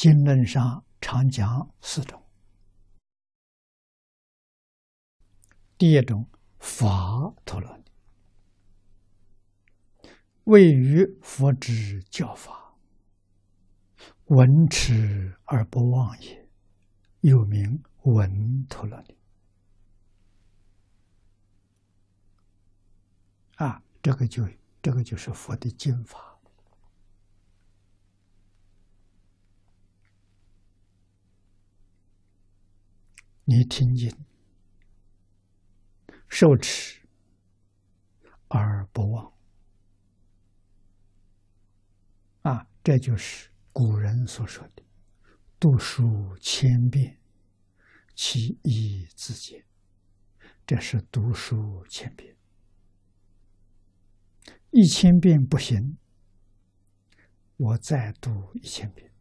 经论上常讲四种。第一种法陀罗尼，位于佛之教法，闻持而不忘也，又名闻陀罗尼。啊，这个就这个就是佛的经法。你听经、受持而不忘，啊，这就是古人所说的“读书千遍，其义自见”。这是读书千遍，一千遍不行，我再读一千遍，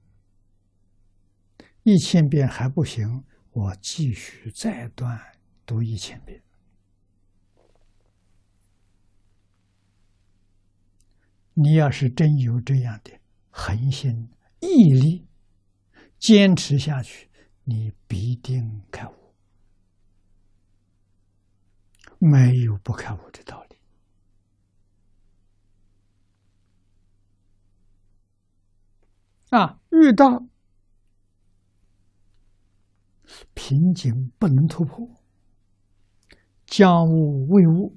一千遍还不行。我继续再断读一千遍。你要是真有这样的恒心毅力，坚持下去，你必定开悟，没有不开悟的道理。啊，遇到。瓶颈不能突破，将物为物，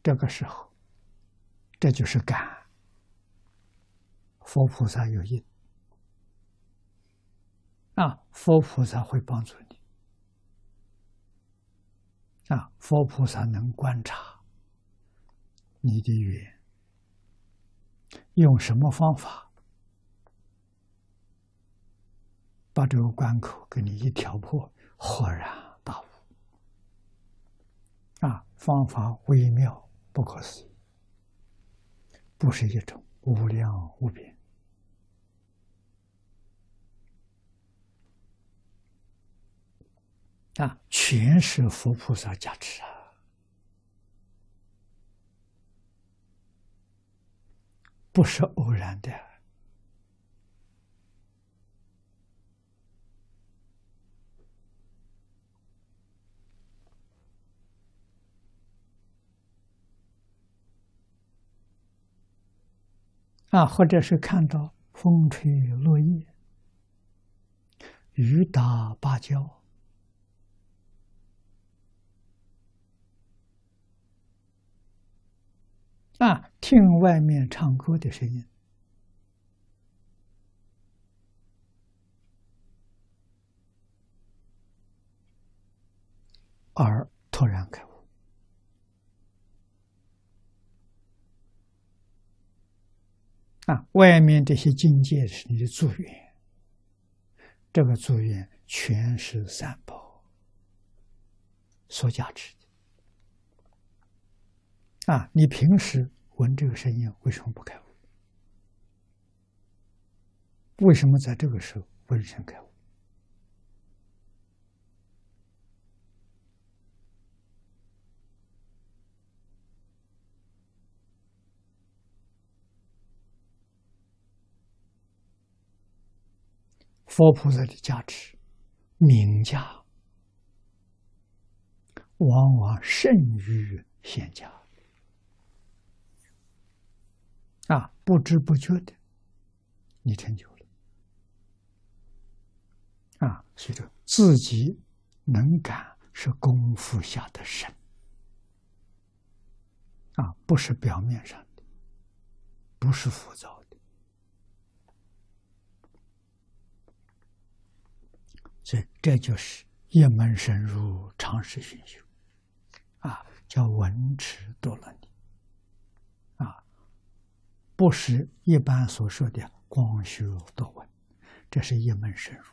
这个时候，这就是感。佛菩萨有应，啊，佛菩萨会帮助你，啊，佛菩萨能观察你的缘，用什么方法？把这个关口给你一挑破，豁然大悟。啊，方法微妙不可思议，不是一种无量无边。啊，全是佛菩萨加持啊，不是偶然的。啊，或者是看到风吹落叶、雨打芭蕉，啊，听外面唱歌的声音，而突然开悟。啊，外面这些境界是你的祝愿，这个祝愿全是三宝所加持的。啊，你平时闻这个声音为什么不开悟？为什么在这个时候闻声开悟？佛菩萨的加持，名家往往胜于仙家啊！不知不觉的，你成就了啊！所以说，自己能感是功夫下的深啊，不是表面上的，不是浮躁。这，这就是一门深入，常识熏修，啊，叫文持多罗尼，啊，不是一般所说的光修多闻，这是一门深入。